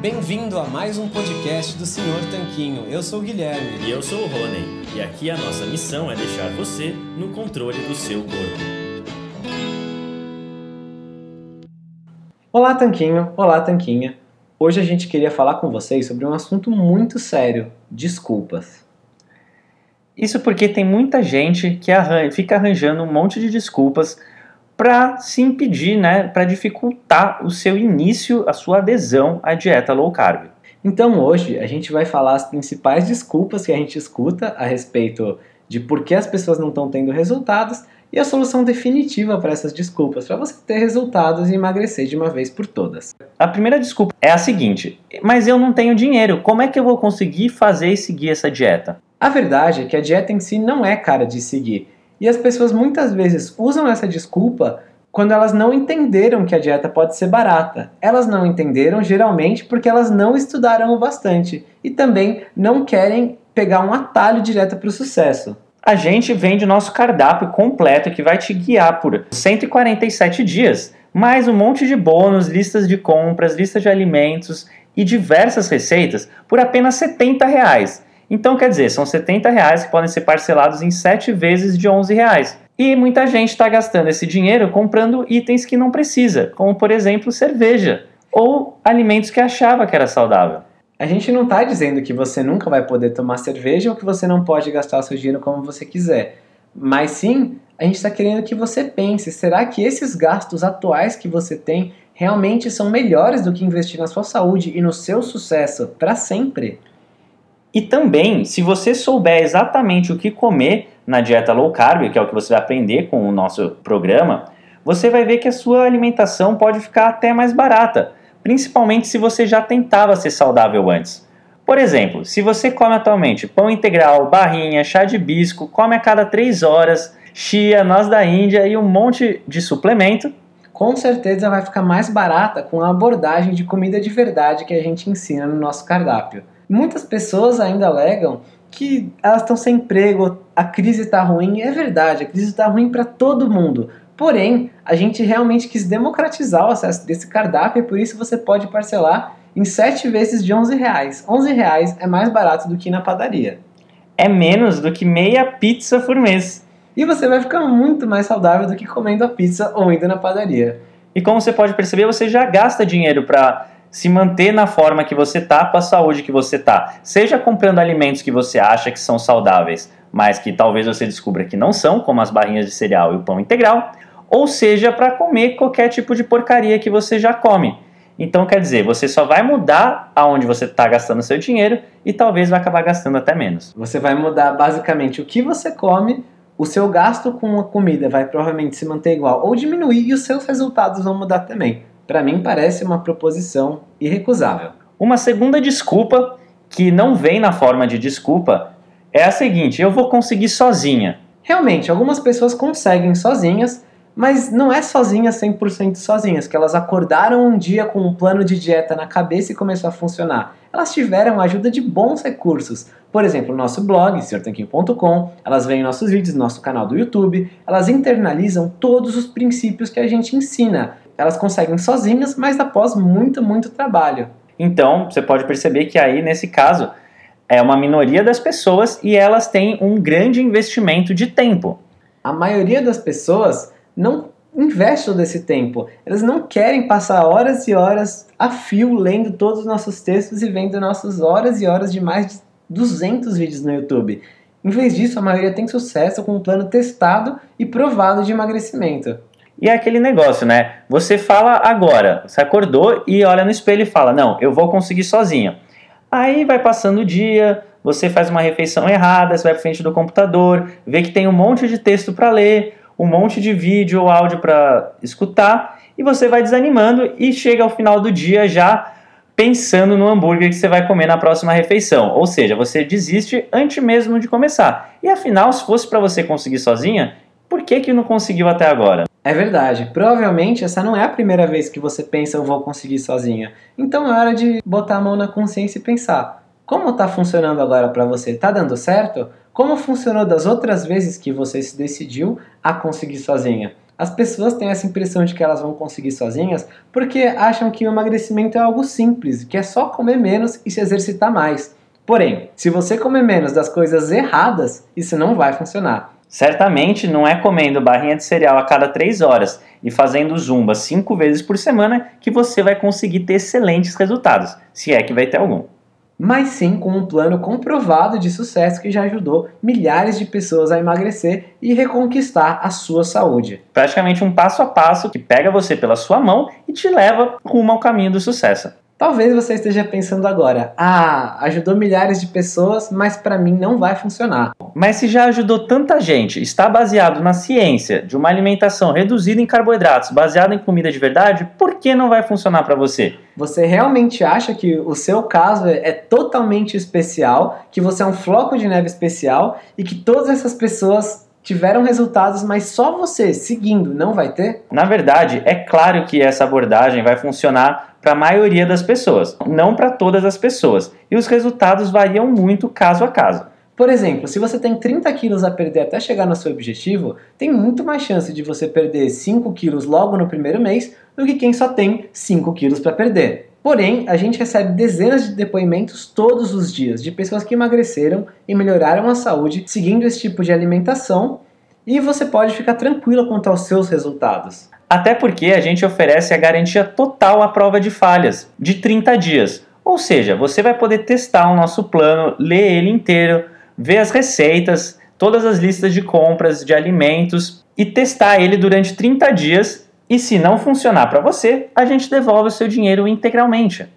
Bem-vindo a mais um podcast do Senhor Tanquinho. Eu sou o Guilherme. E eu sou o Rony. E aqui a nossa missão é deixar você no controle do seu corpo. Olá, Tanquinho. Olá, Tanquinha. Hoje a gente queria falar com vocês sobre um assunto muito sério: desculpas. Isso porque tem muita gente que fica arranjando um monte de desculpas para se impedir, né, para dificultar o seu início, a sua adesão à dieta low carb. Então hoje a gente vai falar as principais desculpas que a gente escuta a respeito de por que as pessoas não estão tendo resultados e a solução definitiva para essas desculpas, para você ter resultados e emagrecer de uma vez por todas. A primeira desculpa é a seguinte: mas eu não tenho dinheiro, como é que eu vou conseguir fazer e seguir essa dieta? A verdade é que a dieta em si não é cara de seguir. E as pessoas muitas vezes usam essa desculpa quando elas não entenderam que a dieta pode ser barata. Elas não entenderam geralmente porque elas não estudaram o bastante e também não querem pegar um atalho direto para o sucesso. A gente vende nosso cardápio completo que vai te guiar por 147 dias, mais um monte de bônus, listas de compras, listas de alimentos e diversas receitas por apenas 70 reais. Então, quer dizer, são 70 reais que podem ser parcelados em 7 vezes de 11 reais. E muita gente está gastando esse dinheiro comprando itens que não precisa, como por exemplo cerveja ou alimentos que achava que era saudável. A gente não está dizendo que você nunca vai poder tomar cerveja ou que você não pode gastar o seu dinheiro como você quiser. Mas sim, a gente está querendo que você pense: será que esses gastos atuais que você tem realmente são melhores do que investir na sua saúde e no seu sucesso para sempre? E também, se você souber exatamente o que comer na dieta low carb, que é o que você vai aprender com o nosso programa, você vai ver que a sua alimentação pode ficar até mais barata, principalmente se você já tentava ser saudável antes. Por exemplo, se você come atualmente pão integral, barrinha, chá de bisco, come a cada 3 horas, chia, noz da Índia e um monte de suplemento, com certeza vai ficar mais barata com a abordagem de comida de verdade que a gente ensina no nosso cardápio. Muitas pessoas ainda alegam que elas estão sem emprego, a crise está ruim. É verdade, a crise está ruim para todo mundo. Porém, a gente realmente quis democratizar o acesso desse cardápio e por isso você pode parcelar em 7 vezes de 11 reais. 11 reais é mais barato do que na padaria. É menos do que meia pizza por mês. E você vai ficar muito mais saudável do que comendo a pizza ou indo na padaria. E como você pode perceber, você já gasta dinheiro para se manter na forma que você tá, com a saúde que você tá. Seja comprando alimentos que você acha que são saudáveis, mas que talvez você descubra que não são, como as barrinhas de cereal e o pão integral, ou seja para comer qualquer tipo de porcaria que você já come. Então, quer dizer, você só vai mudar aonde você está gastando seu dinheiro e talvez vai acabar gastando até menos. Você vai mudar basicamente o que você come, o seu gasto com a comida vai provavelmente se manter igual ou diminuir e os seus resultados vão mudar também para mim parece uma proposição irrecusável. Uma segunda desculpa, que não vem na forma de desculpa, é a seguinte: eu vou conseguir sozinha. Realmente, algumas pessoas conseguem sozinhas, mas não é sozinhas 100% sozinhas, que elas acordaram um dia com um plano de dieta na cabeça e começou a funcionar. Elas tiveram a ajuda de bons recursos. Por exemplo, o nosso blog, senhortanquinho.com, elas veem nossos vídeos no nosso canal do YouTube, elas internalizam todos os princípios que a gente ensina elas conseguem sozinhas, mas após muito, muito trabalho. Então, você pode perceber que aí, nesse caso, é uma minoria das pessoas e elas têm um grande investimento de tempo. A maioria das pessoas não investe todo esse tempo. Elas não querem passar horas e horas a fio lendo todos os nossos textos e vendo nossas horas e horas de mais de 200 vídeos no YouTube. Em vez disso, a maioria tem sucesso com um plano testado e provado de emagrecimento. E é aquele negócio, né? Você fala agora, você acordou e olha no espelho e fala: Não, eu vou conseguir sozinho. Aí vai passando o dia, você faz uma refeição errada, você vai para frente do computador, vê que tem um monte de texto para ler, um monte de vídeo ou áudio para escutar, e você vai desanimando e chega ao final do dia já pensando no hambúrguer que você vai comer na próxima refeição. Ou seja, você desiste antes mesmo de começar. E afinal, se fosse para você conseguir sozinha, por que, que não conseguiu até agora? É verdade. Provavelmente essa não é a primeira vez que você pensa eu vou conseguir sozinha. Então é hora de botar a mão na consciência e pensar: como está funcionando agora para você? Está dando certo? Como funcionou das outras vezes que você se decidiu a conseguir sozinha? As pessoas têm essa impressão de que elas vão conseguir sozinhas porque acham que o emagrecimento é algo simples, que é só comer menos e se exercitar mais. Porém, se você comer menos das coisas erradas, isso não vai funcionar. Certamente não é comendo barrinha de cereal a cada 3 horas e fazendo zumba 5 vezes por semana que você vai conseguir ter excelentes resultados, se é que vai ter algum mas sim com um plano comprovado de sucesso que já ajudou milhares de pessoas a emagrecer e reconquistar a sua saúde. Praticamente um passo a passo que pega você pela sua mão e te leva rumo ao caminho do sucesso. Talvez você esteja pensando agora: "Ah, ajudou milhares de pessoas, mas para mim não vai funcionar". Mas se já ajudou tanta gente, está baseado na ciência de uma alimentação reduzida em carboidratos, baseada em comida de verdade, por que não vai funcionar para você? Você realmente acha que o seu caso é totalmente especial, que você é um floco de neve especial e que todas essas pessoas tiveram resultados, mas só você seguindo não vai ter? Na verdade, é claro que essa abordagem vai funcionar para a maioria das pessoas, não para todas as pessoas, e os resultados variam muito caso a caso. Por exemplo, se você tem 30 quilos a perder até chegar no seu objetivo, tem muito mais chance de você perder 5 quilos logo no primeiro mês do que quem só tem 5 quilos para perder. Porém, a gente recebe dezenas de depoimentos todos os dias de pessoas que emagreceram e melhoraram a saúde seguindo esse tipo de alimentação e você pode ficar tranquilo quanto aos seus resultados. Até porque a gente oferece a garantia total à prova de falhas, de 30 dias. Ou seja, você vai poder testar o nosso plano, ler ele inteiro, ver as receitas, todas as listas de compras de alimentos e testar ele durante 30 dias e se não funcionar para você, a gente devolve o seu dinheiro integralmente.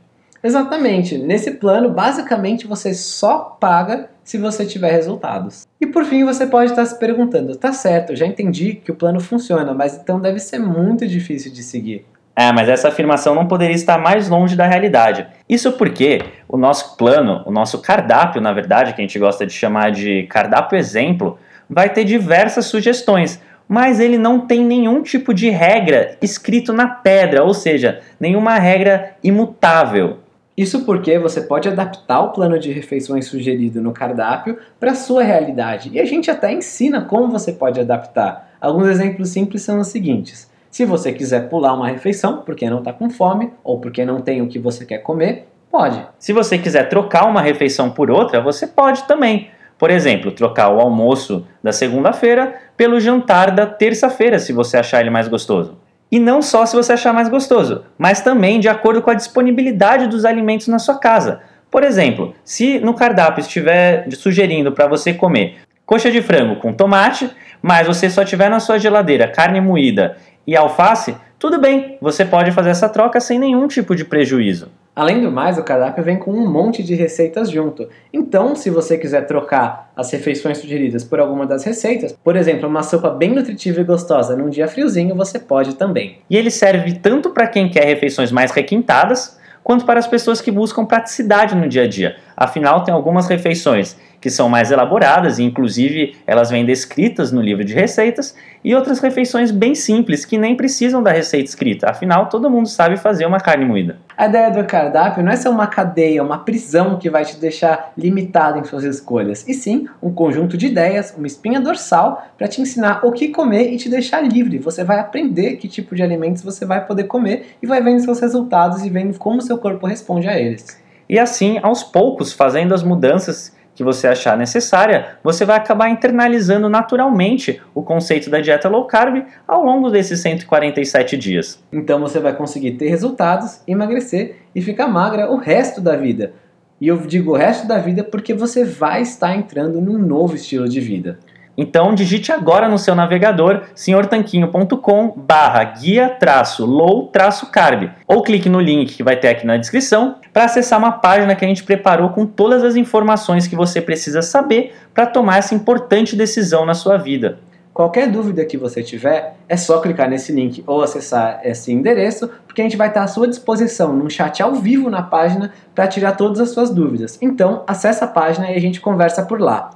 Exatamente. Nesse plano, basicamente você só paga se você tiver resultados. E por fim, você pode estar se perguntando: tá certo, já entendi que o plano funciona, mas então deve ser muito difícil de seguir. É, mas essa afirmação não poderia estar mais longe da realidade. Isso porque o nosso plano, o nosso cardápio, na verdade, que a gente gosta de chamar de cardápio exemplo, vai ter diversas sugestões mas ele não tem nenhum tipo de regra escrito na pedra, ou seja, nenhuma regra imutável. Isso porque você pode adaptar o plano de refeições sugerido no cardápio para a sua realidade. E a gente até ensina como você pode adaptar. Alguns exemplos simples são os seguintes: se você quiser pular uma refeição porque não está com fome ou porque não tem o que você quer comer, pode. Se você quiser trocar uma refeição por outra, você pode também. Por exemplo, trocar o almoço da segunda-feira pelo jantar da terça-feira, se você achar ele mais gostoso. E não só se você achar mais gostoso, mas também de acordo com a disponibilidade dos alimentos na sua casa. Por exemplo, se no cardápio estiver sugerindo para você comer coxa de frango com tomate, mas você só tiver na sua geladeira carne moída e alface, tudo bem, você pode fazer essa troca sem nenhum tipo de prejuízo. Além do mais, o cardápio vem com um monte de receitas junto. Então, se você quiser trocar as refeições sugeridas por alguma das receitas, por exemplo, uma sopa bem nutritiva e gostosa num dia friozinho, você pode também. E ele serve tanto para quem quer refeições mais requintadas, quanto para as pessoas que buscam praticidade no dia a dia. Afinal, tem algumas refeições que são mais elaboradas, e inclusive elas vêm descritas no livro de receitas, e outras refeições bem simples, que nem precisam da receita escrita, afinal todo mundo sabe fazer uma carne moída. A ideia do cardápio não é ser uma cadeia, uma prisão que vai te deixar limitado em suas escolhas, e sim um conjunto de ideias, uma espinha dorsal para te ensinar o que comer e te deixar livre. Você vai aprender que tipo de alimentos você vai poder comer e vai vendo seus resultados e vendo como seu corpo responde a eles. E assim, aos poucos, fazendo as mudanças que você achar necessária, você vai acabar internalizando naturalmente o conceito da dieta low carb ao longo desses 147 dias. Então você vai conseguir ter resultados, emagrecer e ficar magra o resto da vida. E eu digo o resto da vida porque você vai estar entrando num novo estilo de vida. Então digite agora no seu navegador senhortanquinho.com barra guia traço low traço carb ou clique no link que vai ter aqui na descrição para acessar uma página que a gente preparou com todas as informações que você precisa saber para tomar essa importante decisão na sua vida. Qualquer dúvida que você tiver, é só clicar nesse link ou acessar esse endereço, porque a gente vai estar à sua disposição num chat ao vivo na página para tirar todas as suas dúvidas. Então, acessa a página e a gente conversa por lá.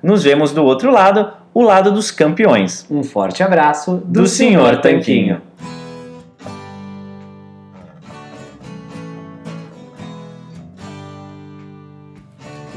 Nos vemos do outro lado, o lado dos campeões. Um forte abraço do, do Sr. Tanquinho.